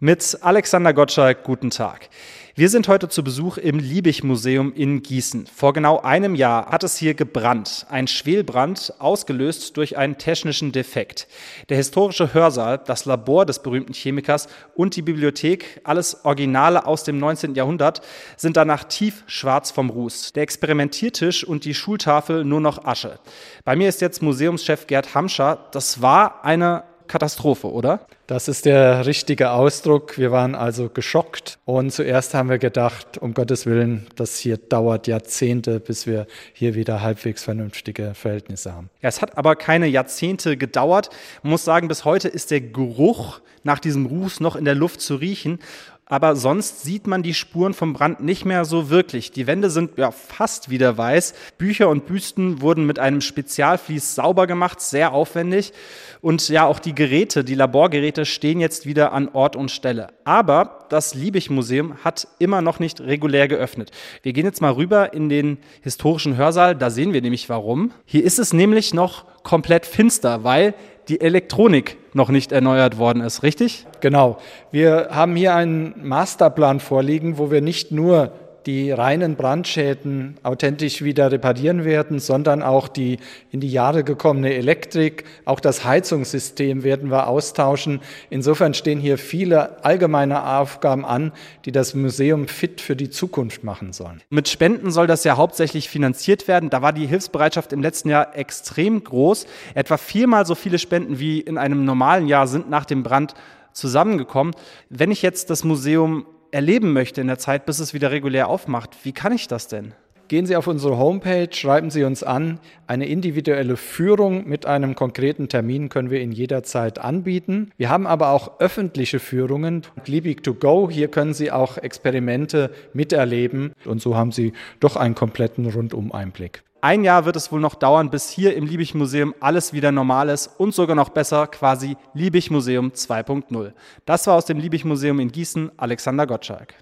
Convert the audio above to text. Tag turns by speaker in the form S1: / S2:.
S1: Mit Alexander Gottschalk, guten Tag. Wir sind heute zu Besuch im Liebig-Museum in Gießen. Vor genau einem Jahr hat es hier gebrannt. Ein Schwelbrand, ausgelöst durch einen technischen Defekt. Der historische Hörsaal, das Labor des berühmten Chemikers und die Bibliothek, alles Originale aus dem 19. Jahrhundert, sind danach tief schwarz vom Ruß. Der Experimentiertisch und die Schultafel nur noch Asche. Bei mir ist jetzt Museumschef Gerd Hamscher. Das war eine Katastrophe, oder?
S2: Das ist der richtige Ausdruck. Wir waren also geschockt und zuerst haben wir gedacht, um Gottes Willen, das hier dauert Jahrzehnte, bis wir hier wieder halbwegs vernünftige Verhältnisse haben.
S1: Ja, es hat aber keine Jahrzehnte gedauert. Man muss sagen, bis heute ist der Geruch nach diesem Ruß noch in der Luft zu riechen aber sonst sieht man die Spuren vom Brand nicht mehr so wirklich. Die Wände sind ja fast wieder weiß. Bücher und Büsten wurden mit einem Spezialvlies sauber gemacht, sehr aufwendig. Und ja, auch die Geräte, die Laborgeräte stehen jetzt wieder an Ort und Stelle. Aber das Liebig-Museum hat immer noch nicht regulär geöffnet. Wir gehen jetzt mal rüber in den historischen Hörsaal. Da sehen wir nämlich warum. Hier ist es nämlich noch komplett finster, weil die Elektronik noch nicht erneuert worden ist, richtig?
S2: Genau. Wir haben hier einen Masterplan vorliegen, wo wir nicht nur die reinen Brandschäden authentisch wieder reparieren werden, sondern auch die in die Jahre gekommene Elektrik, auch das Heizungssystem werden wir austauschen. Insofern stehen hier viele allgemeine Aufgaben an, die das Museum fit für die Zukunft machen sollen.
S1: Mit Spenden soll das ja hauptsächlich finanziert werden. Da war die Hilfsbereitschaft im letzten Jahr extrem groß. Etwa viermal so viele Spenden wie in einem normalen Jahr sind nach dem Brand zusammengekommen. Wenn ich jetzt das Museum erleben möchte in der Zeit, bis es wieder regulär aufmacht, wie kann ich das denn?
S2: Gehen Sie auf unsere Homepage, schreiben Sie uns an. Eine individuelle Führung mit einem konkreten Termin können wir Ihnen jederzeit anbieten. Wir haben aber auch öffentliche Führungen, Liebig to go. Hier können Sie auch Experimente miterleben und so haben Sie doch einen kompletten Rundum-Einblick.
S1: Ein Jahr wird es wohl noch dauern, bis hier im Liebig-Museum alles wieder normal ist und sogar noch besser, quasi Liebig-Museum 2.0. Das war aus dem Liebig-Museum in Gießen Alexander Gottschalk.